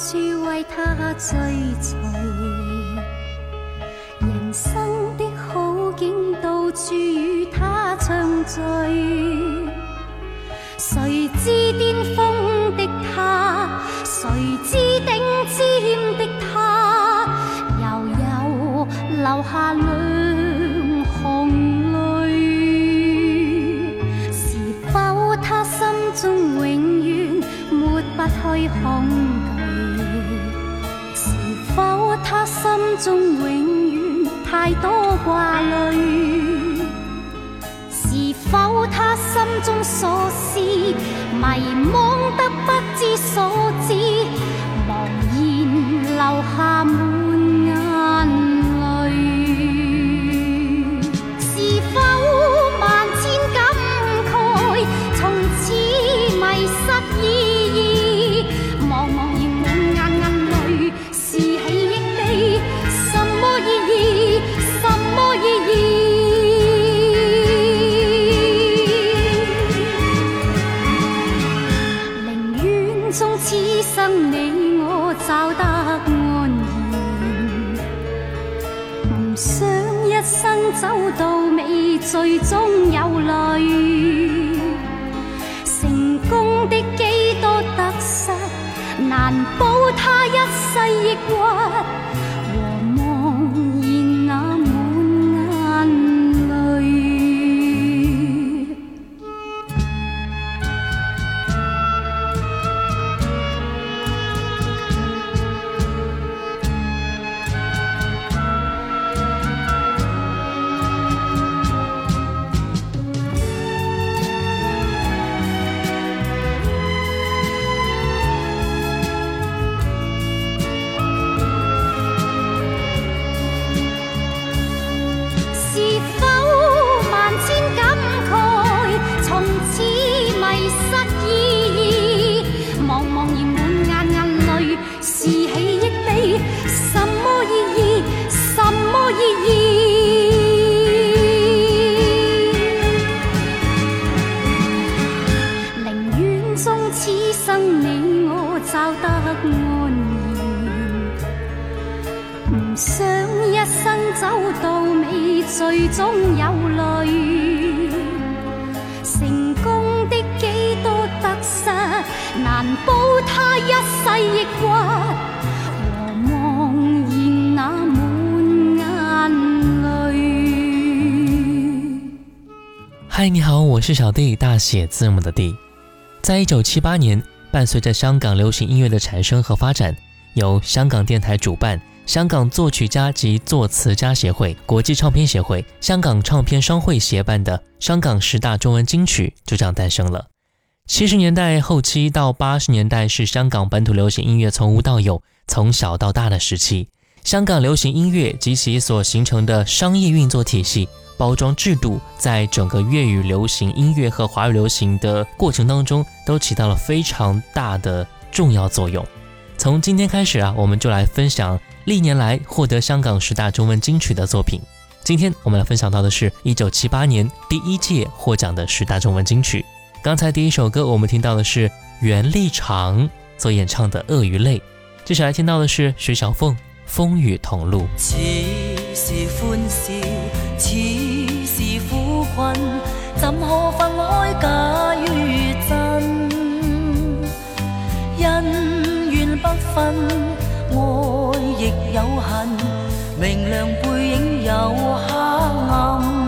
处为他追随，人生的好景到处与他畅醉。谁知巅峰的他，谁知顶尖的他，又有留下两行泪？是否他心中永远抹不去红？中永远太多挂虑，是否他心中所思，迷惘得不知所知，茫然留下。走到尾，最终有泪。成功的几多得失，难保他一世抑郁。谁总有泪。成功的几多得失，难保他一世抑郁。嗨，你好，我是小弟，大写字母的弟。在一九七八年，伴随着香港流行音乐的产生和发展，由香港电台主办，香港作曲家及作词家协会、国际唱片协会、香港唱片商会协办的《香港十大中文金曲》就这样诞生了。七十年代后期到八十年代是香港本土流行音乐从无到有、从小到大的时期。香港流行音乐及其所形成的商业运作体系、包装制度，在整个粤语流行音乐和华语流行的过程当中，都起到了非常大的重要作用。从今天开始啊，我们就来分享。历年来获得香港十大中文金曲的作品，今天我们来分享到的是一九七八年第一届获奖的十大中文金曲。刚才第一首歌我们听到的是袁立长所演唱的《鳄鱼泪》，接下来听到的是徐小凤《风雨同路》。笑，怎可分假真？不亦有恨，明亮背影有黑暗。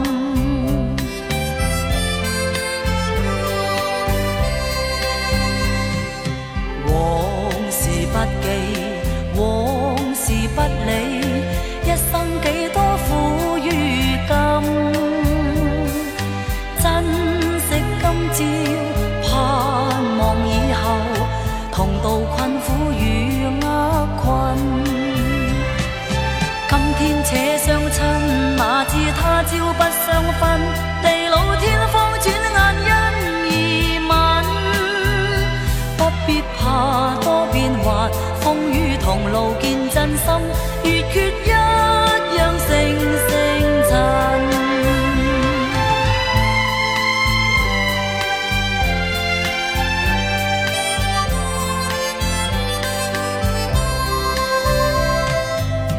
地老天荒，转眼因而泯。不必怕多变幻，风雨同路见真心，月缺一样星星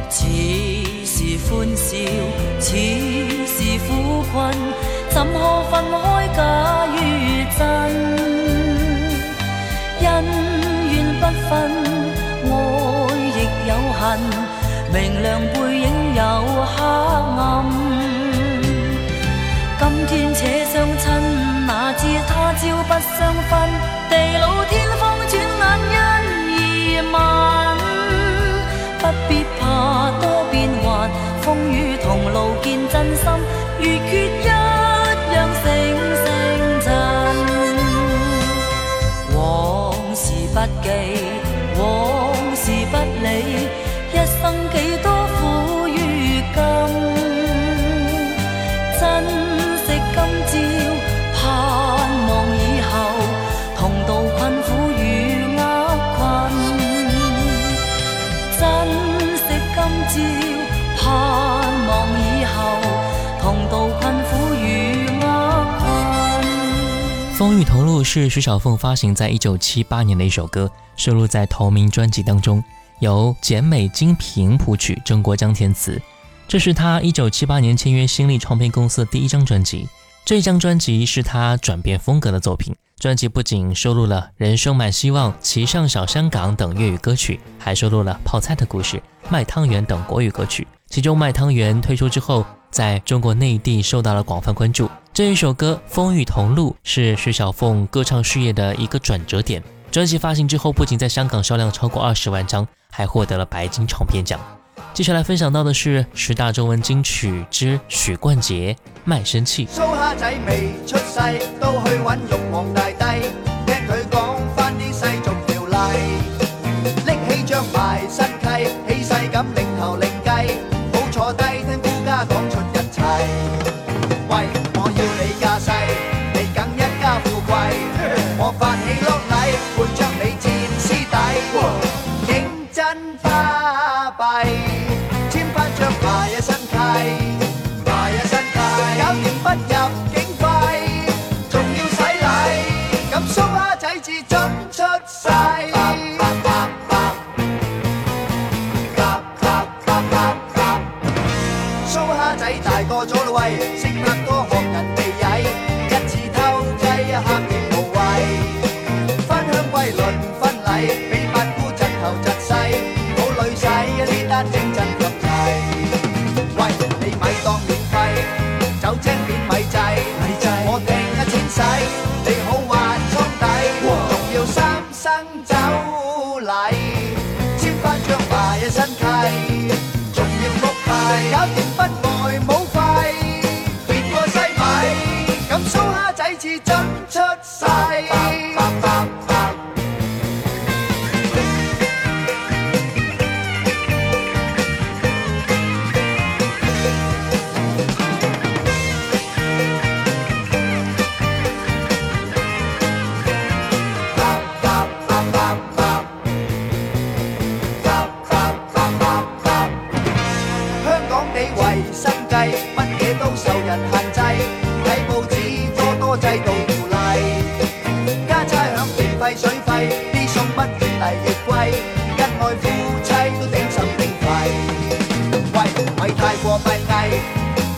衬。似是欢笑，似。苦困，怎可分开假与真？恩怨不分，爱亦有恨，明亮背影有黑暗。今天且相亲，哪知他朝不相分？地老天荒，转眼因而泯。不必怕多变幻，风雨同路见真心。如缺一样，升升尘。往事不记，往事不理。一生几多？《风雨同路》是徐小凤发行在1978年的一首歌，收录在同名专辑当中，由简美金谱曲，郑国江填词。这是她1978年签约新力唱片公司的第一张专辑。这张专辑是她转变风格的作品。专辑不仅收录了《人生满希望》《骑上小香港》等粤语歌曲，还收录了《泡菜的故事》《卖汤圆》等国语歌曲。其中，《卖汤圆》推出之后。在中国内地受到了广泛关注。这一首歌《风雨同路》是徐小凤歌唱事业的一个转折点。专辑发行之后，不仅在香港销量超过二十万张，还获得了白金唱片奖。接下来分享到的是十大中文金曲之许冠杰《卖身契》。仔未出世，都去大帝。走礼，千番将败一身契，仲要复牌。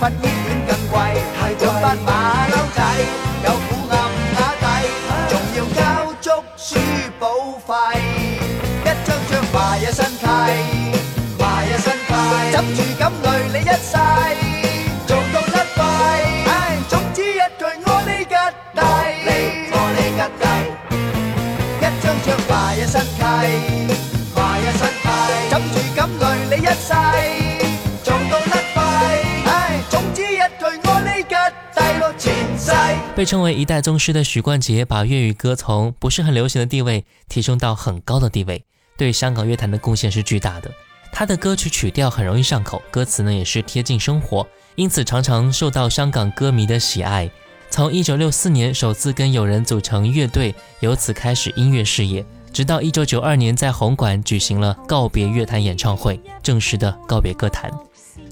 医院更贵，系着翻马骝仔，有苦暗哑底，仲要交足书保费，一张张坏一身契，坏一身契，枕住咁累你一世，做到一唉，总之一句我我一张张一身契，埋一身契，枕住金累你一世。被称为一代宗师的许冠杰，把粤语歌从不是很流行的地位提升到很高的地位，对香港乐坛的贡献是巨大的。他的歌曲曲调很容易上口，歌词呢也是贴近生活，因此常常受到香港歌迷的喜爱。从1964年首次跟友人组成乐队，由此开始音乐事业，直到1992年在红馆举行了告别乐坛演唱会，正式的告别歌坛。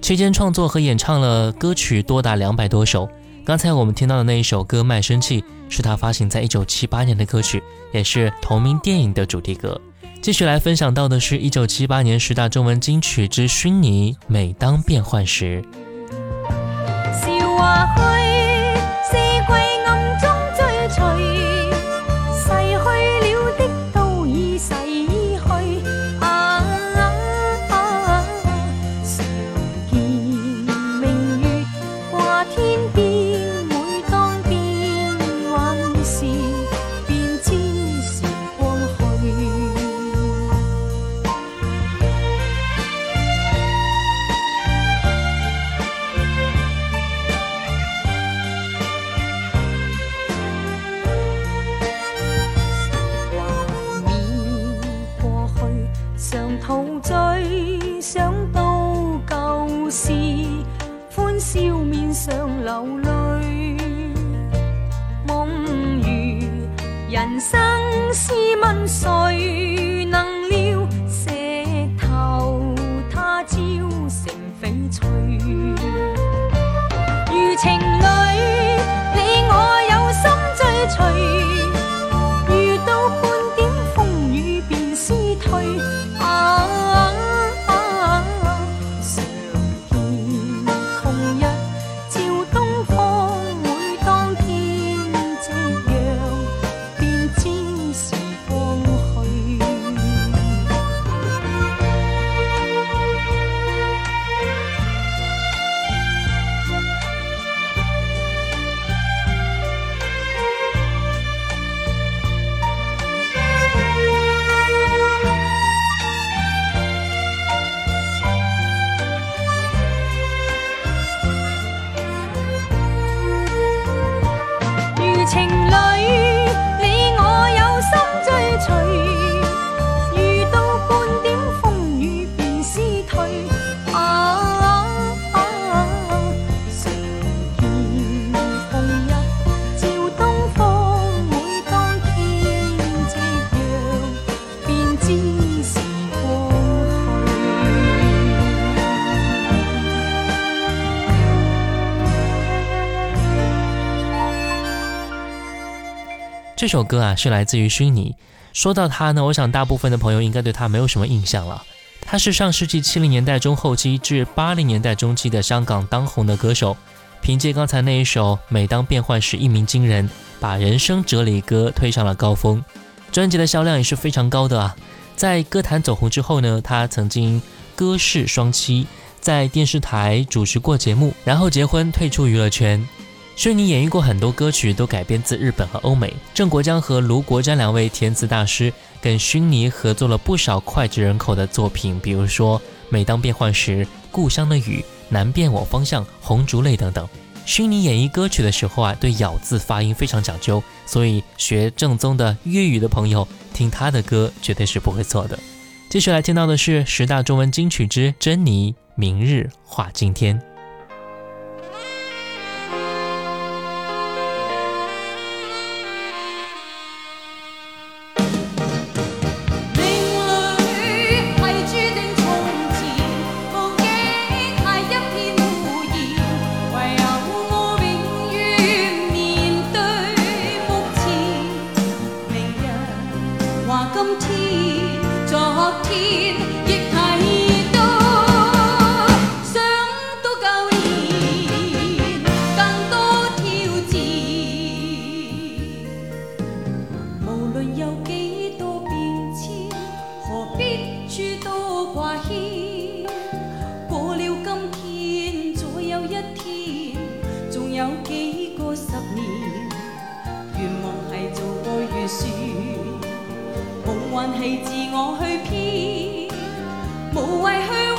期间创作和演唱了歌曲多达两百多首。刚才我们听到的那一首歌《卖身契》是他发行在1978年的歌曲，也是同名电影的主题歌。继续来分享到的是一九七八年十大中文金曲之《虚拟》，每当变换时。这首歌啊是来自于虚拟。说到他呢，我想大部分的朋友应该对他没有什么印象了。他是上世纪七零年代中后期至八零年代中期的香港当红的歌手，凭借刚才那一首《每当变幻时》一鸣惊人，把人生哲理歌推上了高峰。专辑的销量也是非常高的啊。在歌坛走红之后呢，他曾经歌势双栖，在电视台主持过节目，然后结婚退出娱乐圈。虚拟演绎过很多歌曲，都改编自日本和欧美。郑国江和卢国沾两位填词大师跟虚拟合作了不少脍炙人口的作品，比如说《每当变幻时》《故乡的雨》《难辨我方向》《红烛泪》等等。虚拟演绎歌曲的时候啊，对咬字发音非常讲究，所以学正宗的粤语的朋友听他的歌绝对是不会错的。继续来听到的是十大中文金曲之《珍妮明日话今天》。必諸多挂牵，过了今天，再有一天，仲有几个十年？愿望系做个预算，梦幻系自我去编，无谓去。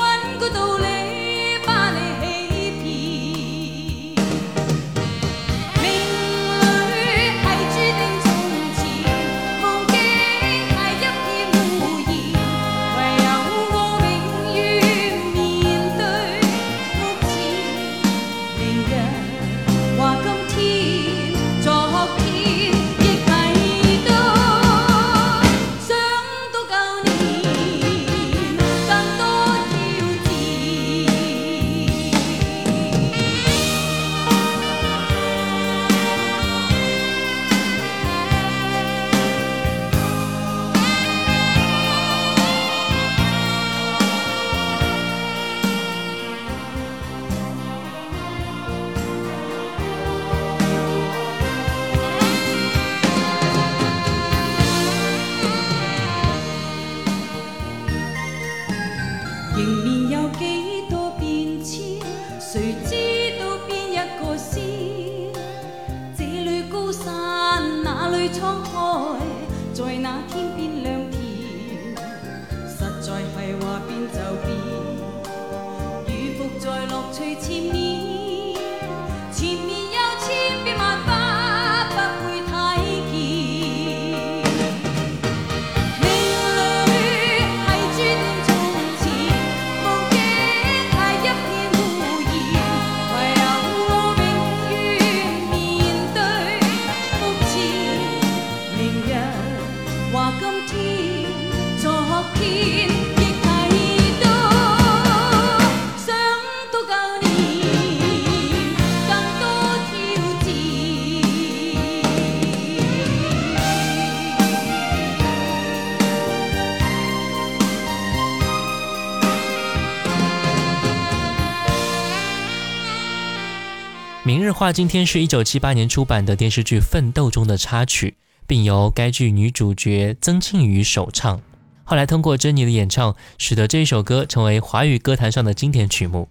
明日话，今天是一九七八年出版的电视剧《奋斗》中的插曲，并由该剧女主角曾庆瑜首唱。后来通过珍妮的演唱，使得这一首歌成为华语歌坛上的经典曲目。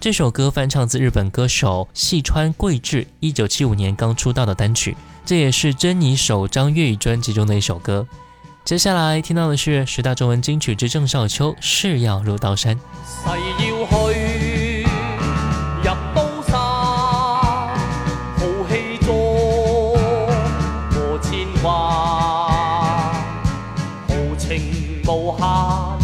这首歌翻唱自日本歌手细川贵志一九七五年刚出道的单曲，这也是珍妮首张粤语专辑中的一首歌。接下来听到的是十大中文金曲之郑少秋《誓要入刀山》。无限。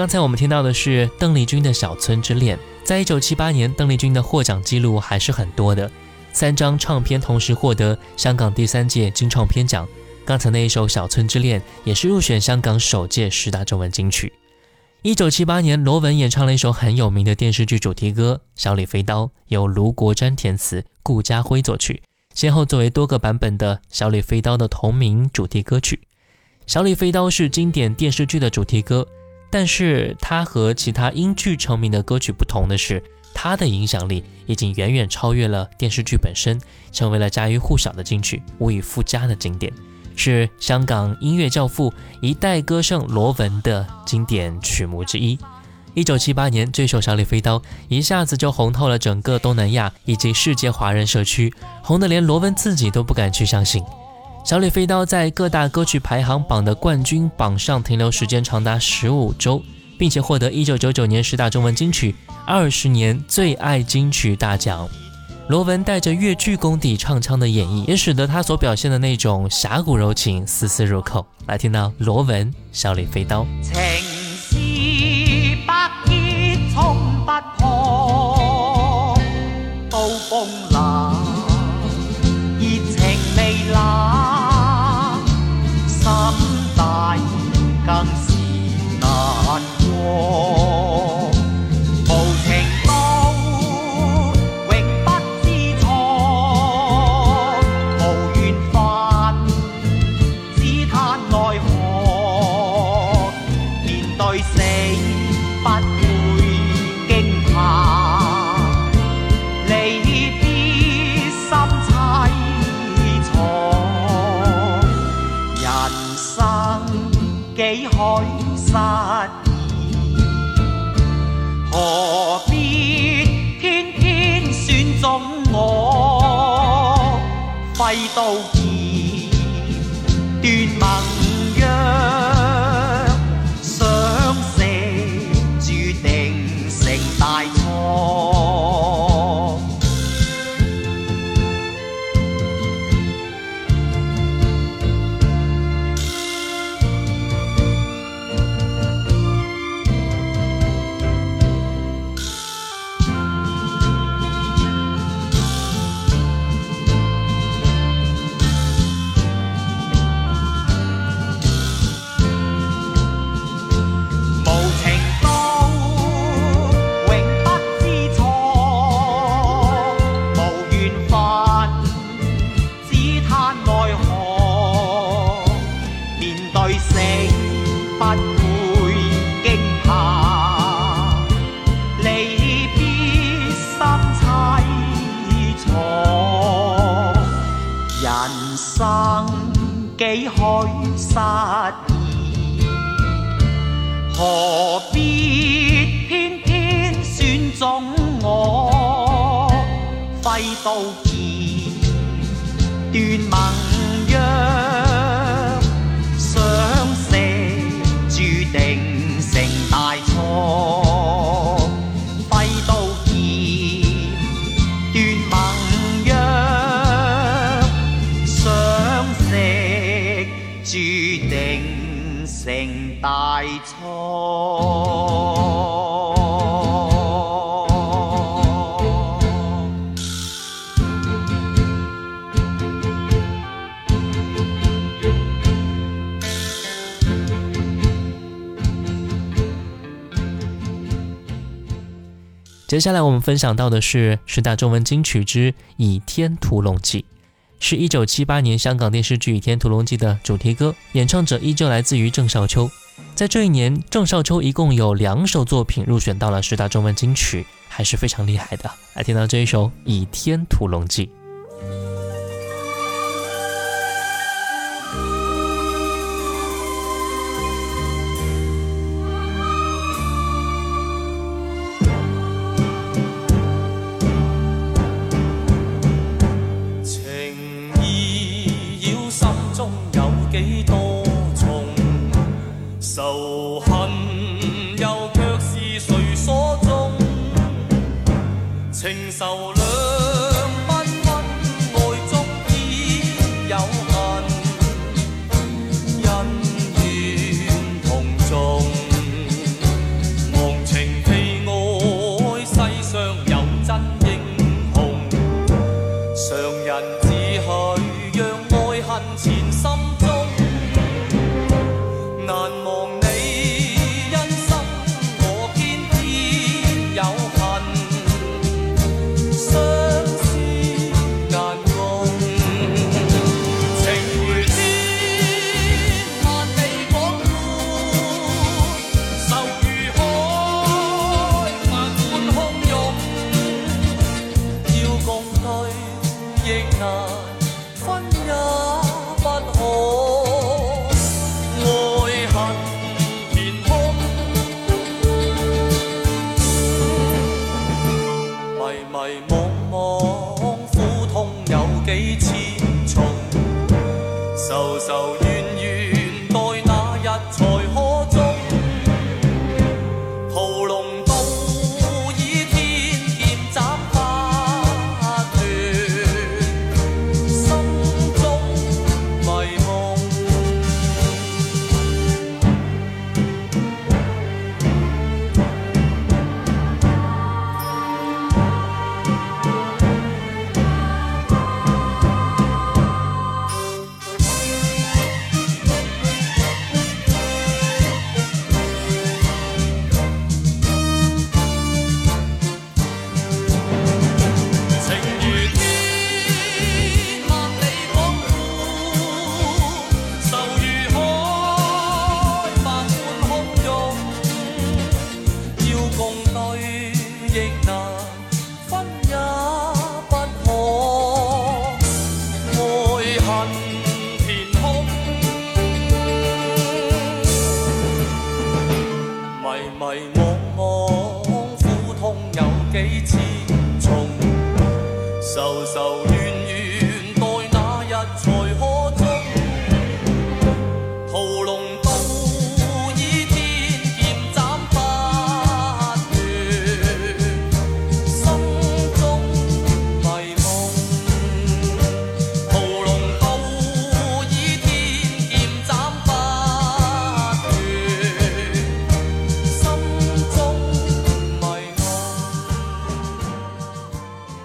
刚才我们听到的是邓丽君的《小村之恋》。在一九七八年，邓丽君的获奖记录还是很多的，三张唱片同时获得香港第三届金唱片奖。刚才那一首《小村之恋》也是入选香港首届十大中文金曲。一九七八年，罗文演唱了一首很有名的电视剧主题歌《小李飞刀》，由卢国詹填词，顾嘉辉作曲，先后作为多个版本的《小李飞刀》的同名主题歌曲。《小李飞刀》是经典电视剧的主题歌。但是它和其他因剧成名的歌曲不同的是，它的影响力已经远远超越了电视剧本身，成为了家喻户晓的金曲，无以复加的经典，是香港音乐教父、一代歌圣罗文的经典曲目之一。一九七八年，这首《小李飞刀》一下子就红透了整个东南亚以及世界华人社区，红得连罗文自己都不敢去相信。《小李飞刀》在各大歌曲排行榜的冠军榜上停留时间长达十五周，并且获得一九九九年十大中文金曲、二十年最爱金曲大奖。罗文带着粤剧功底唱腔的演绎，也使得他所表现的那种侠骨柔情丝丝入扣。来听到罗文《小李飞刀》。制度。人生几许失意，何必偏偏选中我，挥刀。接下来我们分享到的是十大中文金曲之《倚天屠龙记》，是一九七八年香港电视剧《倚天屠龙记》的主题歌，演唱者依旧来自于郑少秋。在这一年，郑少秋一共有两首作品入选到了十大中文金曲，还是非常厉害的。来听到这一首《倚天屠龙记》。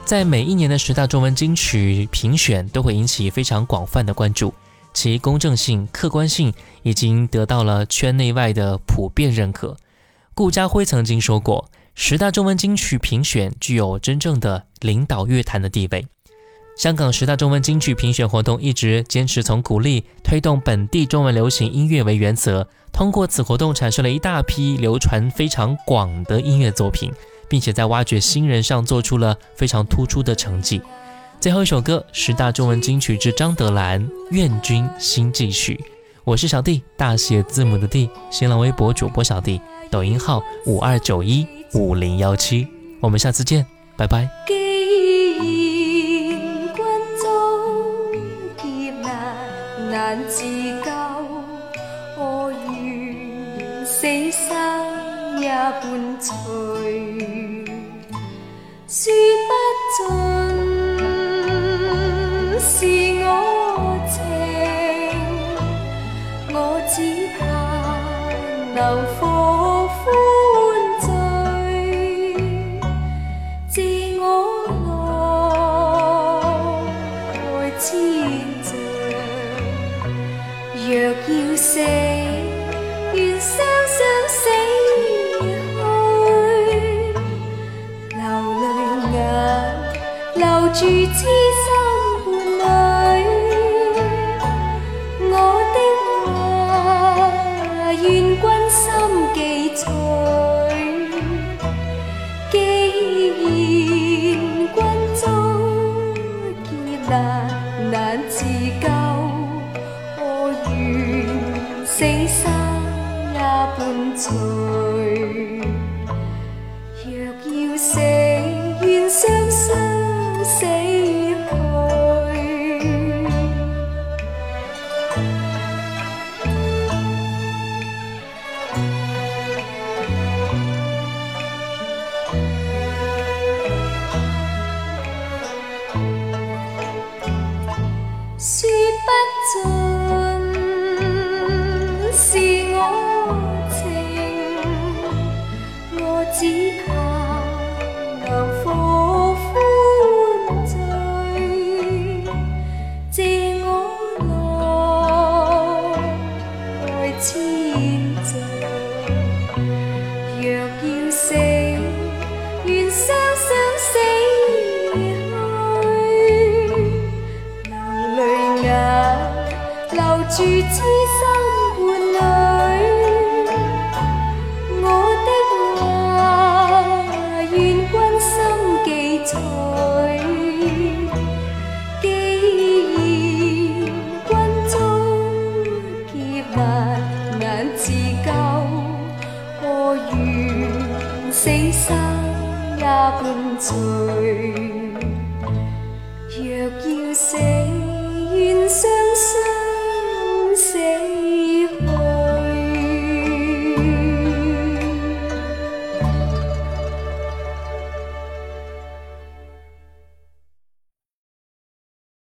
在每一年的十大中文金曲评选都会引起非常广泛的关注，其公正性、客观性已经得到了圈内外的普遍认可。顾嘉辉曾经说过，十大中文金曲评选具有真正的领导乐坛的地位。香港十大中文金曲评选活动一直坚持从鼓励推动本地中文流行音乐为原则，通过此活动产生了一大批流传非常广的音乐作品。并且在挖掘新人上做出了非常突出的成绩。最后一首歌，《十大中文金曲之张德兰愿君心继续》。我是小弟，大写字母的弟，新浪微博主播小弟，抖音号五二九一五零幺七。我们下次见，拜拜。